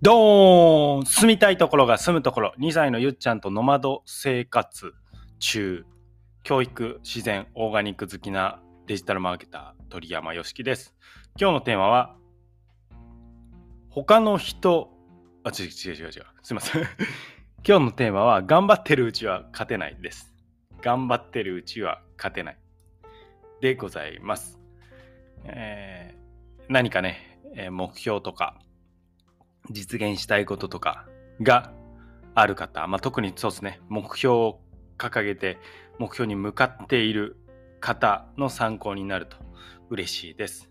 ドーン住みたいところが住むところ。2歳のゆっちゃんとノマド生活中。教育自然オーガニック好きなデジタルマーケター鳥山よしきです。今日のテーマは他の人あ違う違う違う違う。すいません。今日のテーマは頑張ってるうちは勝てないです。頑張ってるうちは勝てない。でございます、えー、何かね目標とか実現したいこととかがある方、まあ、特にそうですね、目標を掲げて目標に向かっている方の参考になると嬉しいです。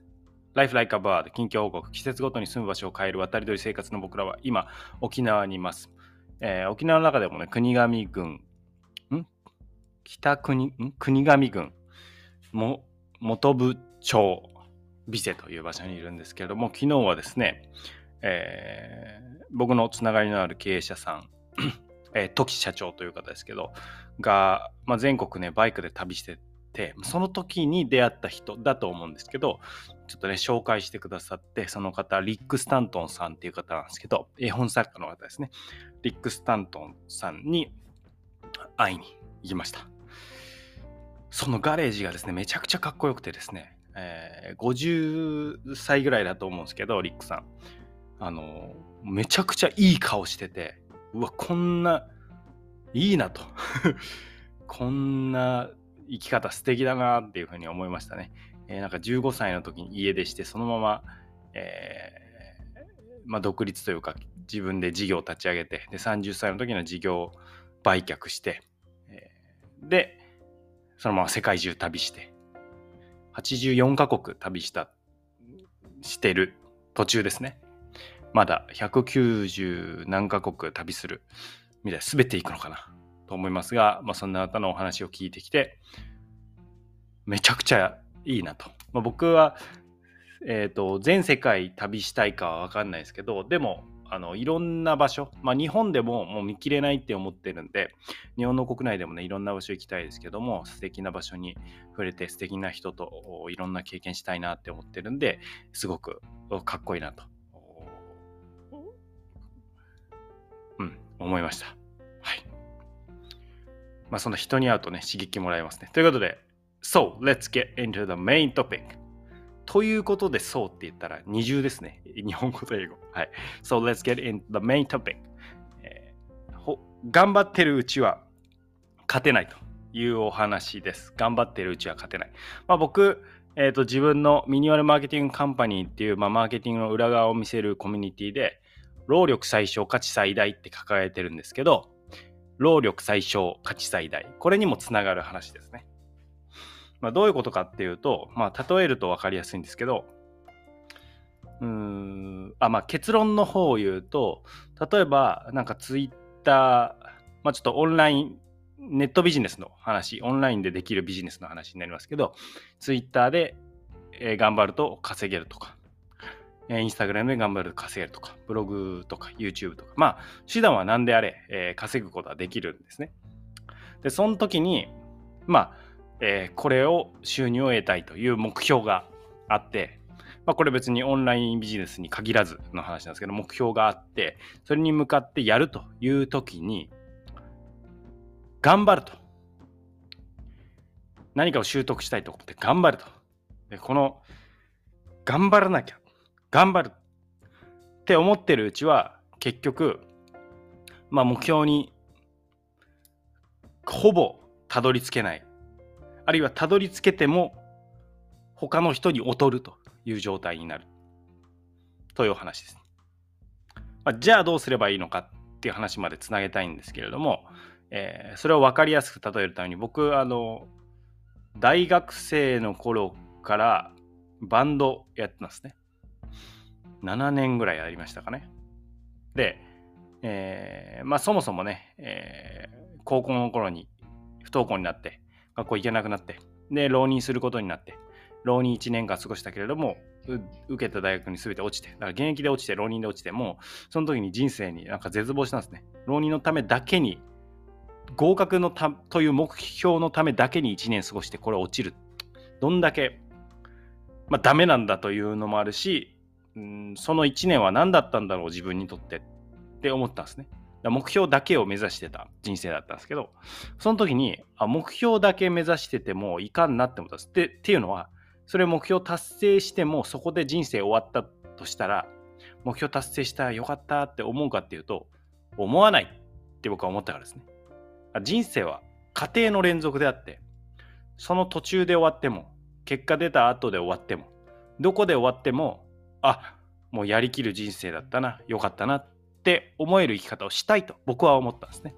Life Like a Bird 近況報告季節ごとに住む場所を変える渡り鳥生活の僕らは今沖縄にいます。えー、沖縄の中でもね国頭郡ん？北国？ん？国頭郡も本部町ビセという場所にいるんですけれども昨日はですねえー、僕のつながりのある経営者さん、えー、社長という方ですけど、が、まあ、全国ね、バイクで旅してて、その時に出会った人だと思うんですけど、ちょっとね、紹介してくださって、その方、リック・スタントンさんっていう方なんですけど、絵本作家の方ですね。リック・スタントンさんに会いに行きました。そのガレージがですね、めちゃくちゃかっこよくてですね、えー、50歳ぐらいだと思うんですけど、リックさん。あの、めちゃくちゃいい顔してて、うわ、こんな、いいなと。こんな生き方素敵だなっていうふうに思いましたね。えー、なんか15歳の時に家出して、そのまま、えー、まあ、独立というか、自分で事業を立ち上げて、で、30歳の時の事業を売却して、えー、で、そのまま世界中旅して、84カ国旅した、してる途中ですね。まだ190何カ国旅するみたい全て行くのかなと思いますが、まあ、そんな方のお話を聞いてきてめちゃくちゃいいなと、まあ、僕は、えーと、全世界旅したいかは分かんないですけどでもあのいろんな場所、まあ、日本でももう見切れないって思ってるんで日本の国内でもねいろんな場所行きたいですけども素敵な場所に触れて素敵な人といろんな経験したいなって思ってるんですごくかっこいいなと。思いました。はい。まあ、その人に会うとね、刺激もらえますね。ということで、So, let's get into the main topic. ということで、そうって言ったら二重ですね。日本語と英語。はい。So, let's get into the main topic. えー、頑張ってるうちは勝てないというお話です。頑張ってるうちは勝てない。まあ、僕、えーと、自分のミニマルマーケティングカンパニーっていう、まあ、マーケティングの裏側を見せるコミュニティで、労力最小価値最大って掲げてるんですけど、労力最小価値最大。これにもつながる話ですね。まあ、どういうことかっていうと、まあ、例えると分かりやすいんですけど、うん、あ、まあ、結論の方を言うと、例えば、なんかツイッター、まあ、ちょっとオンライン、ネットビジネスの話、オンラインでできるビジネスの話になりますけど、ツイッターで、え、頑張ると稼げるとか、インスタグラムで頑張る稼げるとか、ブログとか YouTube とか、まあ、手段は何であれ、えー、稼ぐことはできるんですね。で、その時に、まあ、えー、これを収入を得たいという目標があって、まあ、これ別にオンラインビジネスに限らずの話なんですけど、目標があって、それに向かってやるという時に、頑張ると。何かを習得したいと思って頑張ると。でこの、頑張らなきゃ頑張るって思ってるうちは結局、まあ、目標にほぼたどり着けないあるいはたどり着けても他の人に劣るという状態になるというお話です。まあ、じゃあどうすればいいのかっていう話までつなげたいんですけれども、えー、それを分かりやすく例えるために僕あの大学生の頃からバンドやってますね。7年ぐらいやりましたかね。で、えー、まあそもそもね、えー、高校の頃に不登校になって、学校行けなくなって、で、浪人することになって、浪人1年間過ごしたけれども、受けた大学に全て落ちて、だから現役で落ちて、浪人で落ちて、もうその時に人生になんか絶望したんですね。浪人のためだけに、合格のたという目標のためだけに1年過ごして、これ落ちる。どんだけ、まあ、ダメなんだというのもあるし、うんその1年は何だったんだろう自分にとってって思ったんですね。目標だけを目指してた人生だったんですけどその時にあ目標だけ目指しててもいかんなって思ったんです。でっていうのはそれ目標達成してもそこで人生終わったとしたら目標達成したらよかったって思うかっていうと思わないって僕は思ったからですね。人生は過程の連続であってその途中で終わっても結果出た後で終わってもどこで終わってもあもうやりきる人生だったなよかったなって思える生き方をしたいと僕は思ったんですね。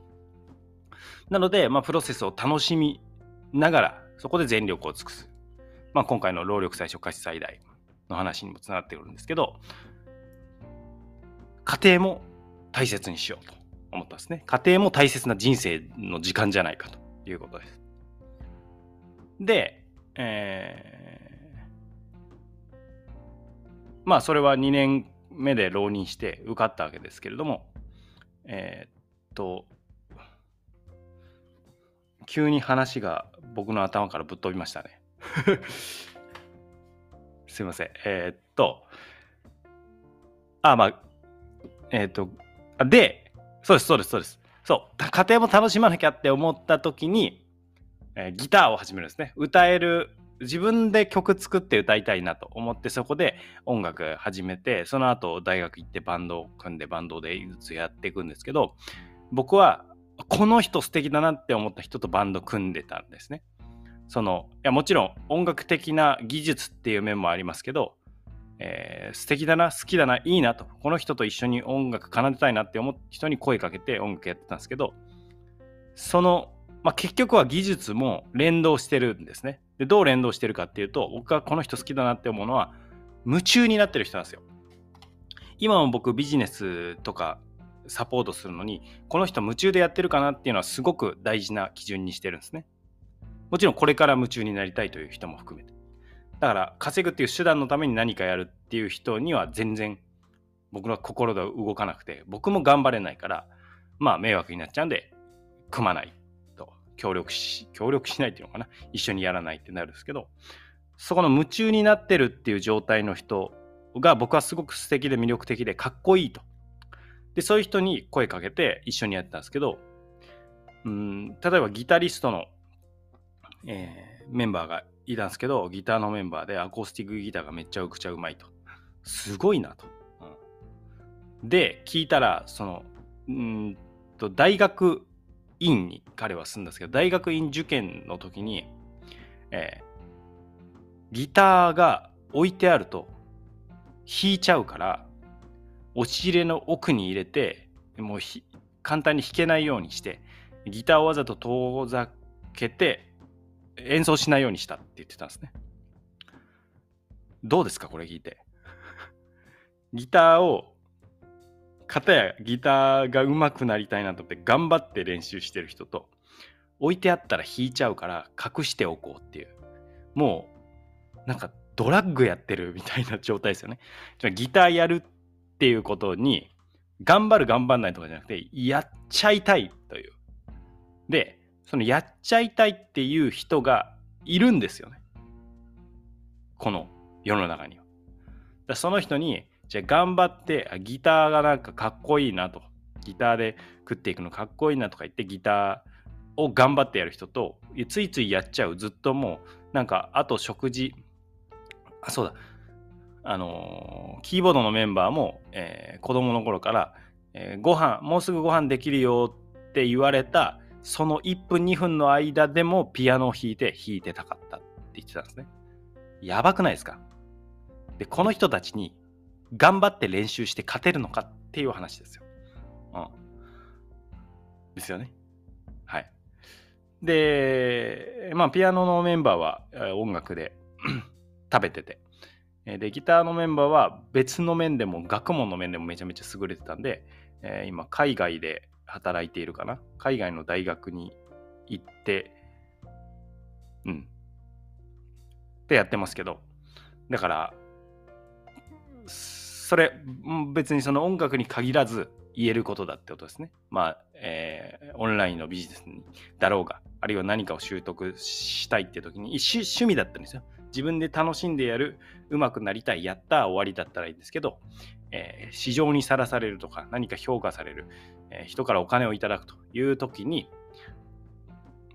なので、まあ、プロセスを楽しみながらそこで全力を尽くす。まあ、今回の労力最小価値最大の話にもつながってくるんですけど家庭も大切にしようと思ったんですね。家庭も大切な人生の時間じゃないかということです。で、えまあそれは2年目で浪人して受かったわけですけれども、えー、っと、急に話が僕の頭からぶっ飛びましたね。すいません。えー、っと、あ、まあ、えー、っと、で、そうです、そうです、そうです。そう、家庭も楽しまなきゃって思った時に、えー、ギターを始めるんですね。歌える、自分で曲作って歌いたいなと思ってそこで音楽始めて、その後大学行ってバンドを組んでバンドでずつやっていくんですけど、僕はこの人素敵だなって思った人とバンド組んでたんですね。そのいやもちろん音楽的な技術っていう面もありますけど、えー、素敵だな好きだないいなとこの人と一緒に音楽奏でたいなって思った人に声かけて音楽やってたんですけどその、まあ、結局は技術も連動してるんですねでどう連動してるかっていうと僕がこの人好きだなって思うのは夢中になってる人なんですよ。今も僕ビジネスとかサポートするのにこの人夢中でやってるかなっていうのはすごく大事な基準にしてるんですね。もちろんこれから夢中になりたいという人も含めて。だから稼ぐっていう手段のために何かやるっていう人には全然僕の心が動かなくて僕も頑張れないからまあ迷惑になっちゃうんで組まない。協力し協力しないっていうのかな一緒にやらないってなるんですけどそこの夢中になってるっていう状態の人が僕はすごく素敵で魅力的でかっこいいとでそういう人に声かけて一緒にやってたんですけどうん例えばギタリストのえー、メンバーがいたんですけど、ギターのメンバーでアコースティックギターがめっちゃくちゃうまいと。すごいなと。うん、で、聞いたら、その、うんと、大学院に彼は住んだんですけど、大学院受験の時に、えー、ギターが置いてあると弾いちゃうから、押し入れの奥に入れて、もう簡単に弾けないようにして、ギターをわざと遠ざけて演奏しないようにしたって言ってたんですね。どうですかこれ聞いて。ギターを、片やギターが上手くなりたいなと思って頑張って練習してる人と、置いてあったら弾いちゃうから隠しておこうっていう。もう、なんかドラッグやってるみたいな状態ですよね。ギターやるっていうことに、頑張る頑張んないとかじゃなくて、やっちゃいたいという。で、そのやっちゃいたいっていう人がいるんですよね。この世の中には。だその人に、じゃあ頑張って、ギターがなんかかっこいいなと。ギターで食っていくのかっこいいなとか言ってギターを頑張ってやる人と、ついついやっちゃう。ずっともう、なんか、あと食事、あ、そうだ。あのー、キーボードのメンバーも、えー、子供の頃から、えー、ご飯、もうすぐご飯できるよって言われたその1分2分の間でもピアノを弾いて弾いてたかったって言ってたんですね。やばくないですか？で、この人たちに頑張って練習して勝てるのかっていう話ですよ。うん。ですよね。はい。で、まあ、ピアノのメンバーは音楽で 食べてて、で、ギターのメンバーは別の面でも学問の面でもめちゃめちゃ優れてたんで、えー、今、海外で働いているかな海外の大学に行って、うん。ってやってますけど、だから、それ、別にその音楽に限らず言えることだってことですね。まあ、えー、オンラインのビジネスにだろうが、あるいは何かを習得したいって時に、趣味だったんですよ。自分で楽しんでやる、うまくなりたい、やった終わりだったらいいんですけど、えー、市場にさらされるとか、何か評価される、えー、人からお金をいただくという時に、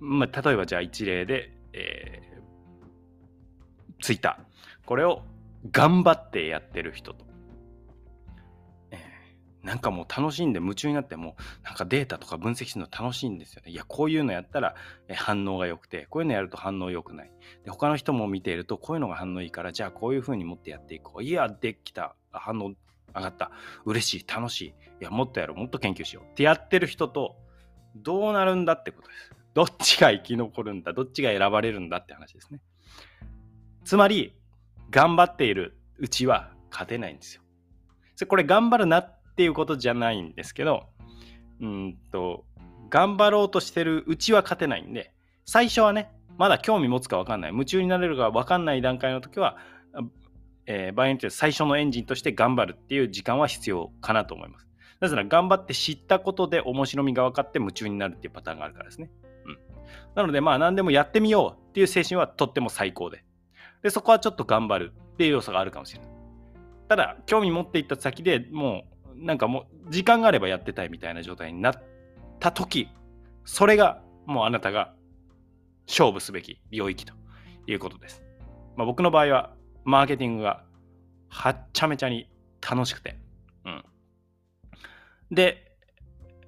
まあ、例えばじゃあ一例で、えー、ツイッター。これを頑張ってやってる人と、えー、なんかもう楽しんで夢中になってもなんかデータとか分析するの楽しいんですよね。いや、こういうのやったら反応が良くて、こういうのやると反応良くない。で、他の人も見ているとこういうのが反応いいから、じゃあこういう風に持ってやっていこう。いや、できた。反応上がった。嬉しい。楽しい。いや、もっとやろう。もっと研究しよう。ってやってる人と、どうなるんだってことです。どっちが生き残るんだ。どっちが選ばれるんだって話ですね。つまり、頑張っているうちは勝てないんですよ。これ頑張るなっていうことじゃないんですけど、うんと、頑張ろうとしてるうちは勝てないんで、最初はね、まだ興味持つか分かんない、夢中になれるか分かんない段階の時は、えー、場合によって最初のエンジンとして頑張るっていう時間は必要かなと思います。なぜなら頑張って知ったことで面白みが分かって夢中になるっていうパターンがあるからですね。うん。なのでまあ何でもやってみようっていう精神はとっても最高で。で、そこはちょっと頑張るっていう要素があるかもしれない。ただ、興味持っていった先でもう、なんかもう、時間があればやってたいみたいな状態になった時、それがもうあなたが勝負すべき領域ということです。まあ、僕の場合は、マーケティングがはっちゃめちゃに楽しくて、うん。で、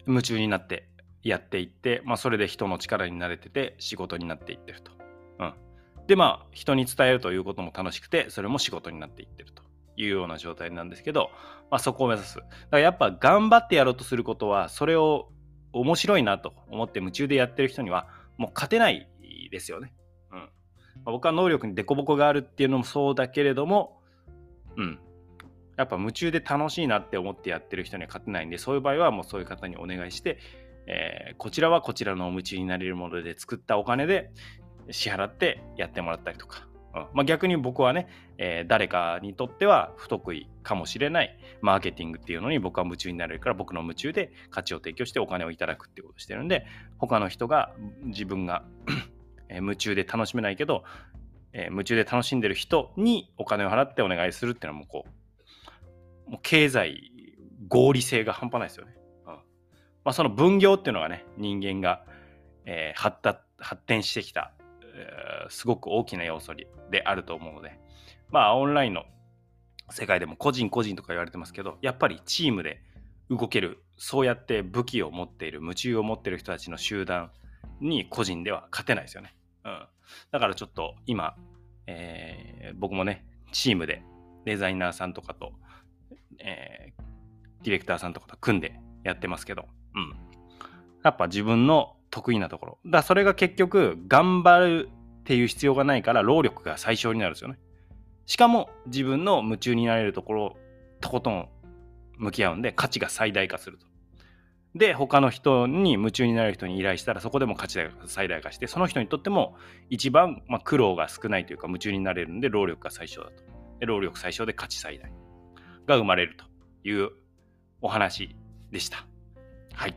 夢中になってやっていって、まあ、それで人の力になれてて仕事になっていってると。うん。で、まあ、人に伝えるということも楽しくて、それも仕事になっていってるというような状態なんですけど、まあ、そこを目指す。だからやっぱ頑張ってやろうとすることは、それを面白いなと思って夢中でやってる人には、もう勝てないですよね。うん。まあ、僕は能力に凸凹があるっていうのもそうだけれども、うん。やっぱ夢中で楽しいなって思ってやってる人には勝てないんで、そういう場合はもうそういう方にお願いして、えー、こちらはこちらの夢中になれるもので作ったお金で、支払ってやってもらったりとか、うん。まあ、逆に僕はね、えー、誰かにとっては不得意かもしれないマーケティングっていうのに僕は夢中になれるから僕の夢中で価値を提供してお金をいただくっていうことをしてるんで他の人が自分が 夢中で楽しめないけど、えー、夢中で楽しんでる人にお金を払ってお願いするっていうのはもうこうもう経済合理性が半端ないですよね。うん。まあ、その分業っていうのがね人間が、えー、発達発展してきたすごく大きな要素であると思うので、まあ、オンラインの世界でも個人個人とか言われてますけど、やっぱりチームで動ける、そうやって武器を持っている、夢中を持っている人たちの集団に個人では勝てないですよね。うん。だからちょっと今、えー、僕もね、チームでデザイナーさんとかと、えー、ディレクターさんとかと組んでやってますけど、うん。やっぱ自分の得意なところ。だそれが結局、頑張るっていう必要がないから、労力が最小になるんですよね。しかも、自分の夢中になれるところ、とことん向き合うんで、価値が最大化すると。で、他の人に夢中になる人に依頼したら、そこでも価値が最大化して、その人にとっても一番、まあ、苦労が少ないというか、夢中になれるんで、労力が最小だと。で労力最小で価値最大が生まれるというお話でした。はい。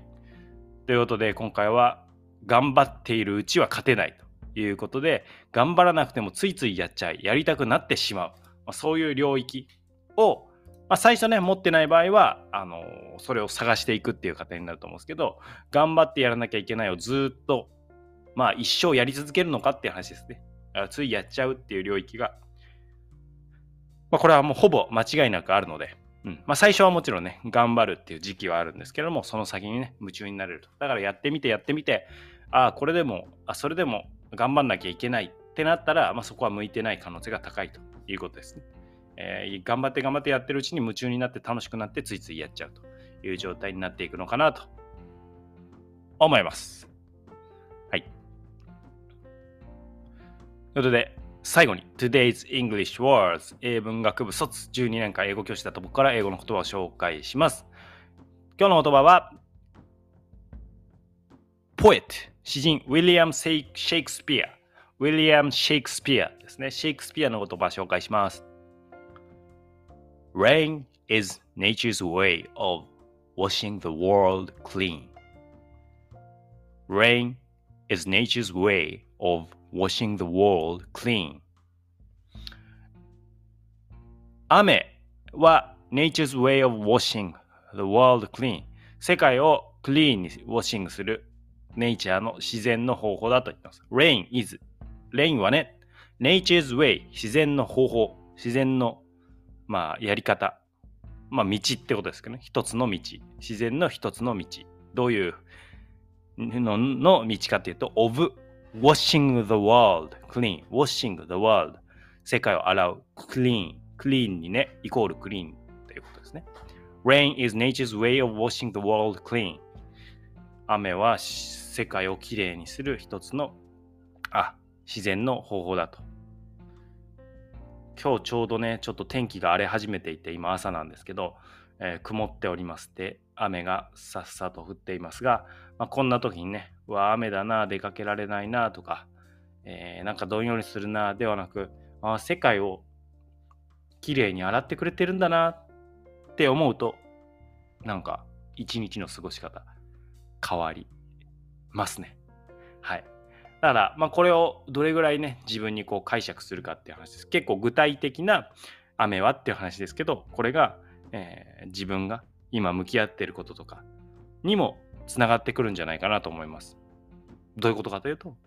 ということで、今回は頑張っているうちは勝てないということで、頑張らなくてもついついやっちゃい、やりたくなってしまう。まあ、そういう領域を、まあ、最初ね、持ってない場合は、あの、それを探していくっていう過程になると思うんですけど、頑張ってやらなきゃいけないをずっと、まあ一生やり続けるのかっていう話ですね。ついやっちゃうっていう領域が、まあ、これはもうほぼ間違いなくあるので、うんまあ、最初はもちろんね、頑張るっていう時期はあるんですけども、その先にね、夢中になれると。だからやってみてやってみて、ああ、これでも、あ、それでも頑張んなきゃいけないってなったら、まあ、そこは向いてない可能性が高いということですね。えー、頑張って頑張ってやってるうちに夢中になって楽しくなってついついやっちゃうという状態になっていくのかなと思います。はい。ということで、最後に Today's English Words 英文学部卒12年間英語教師だと僕から英語の言葉を紹介します。今日の言葉は Poet 詩人ウィリアム・シェイクスピアウィリアム・シェイクスピアですね。シェイクスピアの言葉を紹介します。Rain is nature's way of washing the world clean. Rain is nature's way of washing the world clean. 雨は nature's way of washing the world clean 世界をクリーンにウォッシングする Nature の自然の方法だと言ってます。rain is rain はね nature's way 自然の方法自然のまあやり方まあ道ってことですけどね一つの道自然の一つの道どういうのの道かっていうと of washing the world clean washing the world 世界を洗う clean clean にねイコールクリーンということですね Rain is nature's way of washing the world clean 雨は世界をきれいにする一つのあ自然の方法だと。今日ちょうどねちょっと天気が荒れ始めていて今朝なんですけど、えー、曇っておりますで雨がさっさと降っていますが、まあ、こんな時にねうわ雨だな出かけられないなとか、えー、なんかどんよりするなではなくあ世界をきれいに洗ってくれてるんだなって思うとなんか一日の過ごし方。変わりますね。はい。だから、まあ、これをどれぐらいね、自分にこう解釈するかっていう話です。結構具体的な雨はっていう話ですけど、これが、えー、自分が今向き合ってることとかにもつながってくるんじゃないかなと思います。どういうことかというと、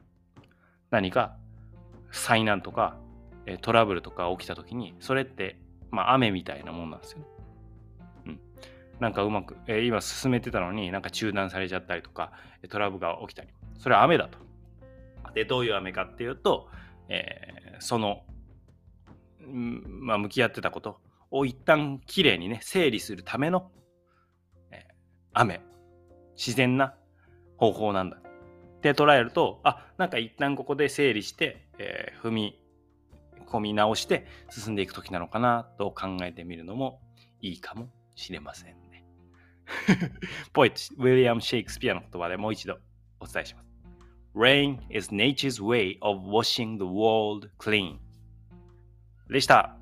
何か災難とかトラブルとか起きた時に、それって、まあ、雨みたいなもんなんですよね。なんかうまく、えー、今進めてたのになんか中断されちゃったりとか、トラブルが起きたり。それは雨だと。で、どういう雨かっていうと、えー、その、まあ、向き合ってたことを一旦きれいにね、整理するための、えー、雨。自然な方法なんだ。って捉えると、あ、なんか一旦ここで整理して、えー、踏み込み直して進んでいく時なのかなと考えてみるのもいいかもしれません。ポエット、ウィリアム・シェイクスピアの言葉でもう一度お伝えします。Rain is nature's way of washing the world clean でした。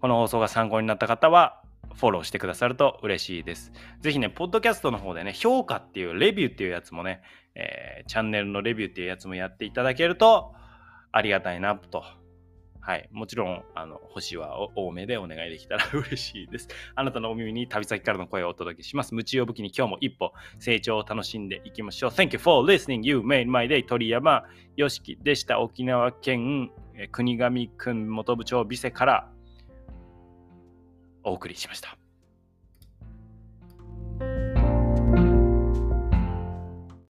この放送が参考になった方はフォローしてくださると嬉しいです。ぜひね、ポッドキャストの方でね、評価っていうレビューっていうやつもね、えー、チャンネルのレビューっていうやつもやっていただけるとありがたいなと。はい。もちろん、あの、星は多めでお願いできたら 嬉しいです。あなたのお耳に旅先からの声をお届けします。夢中を武器に今日も一歩成長を楽しんでいきましょう。Thank you for listening. You made my day. 鳥山よしきでした。沖縄県国頭郡本部長ビセからお送りしました。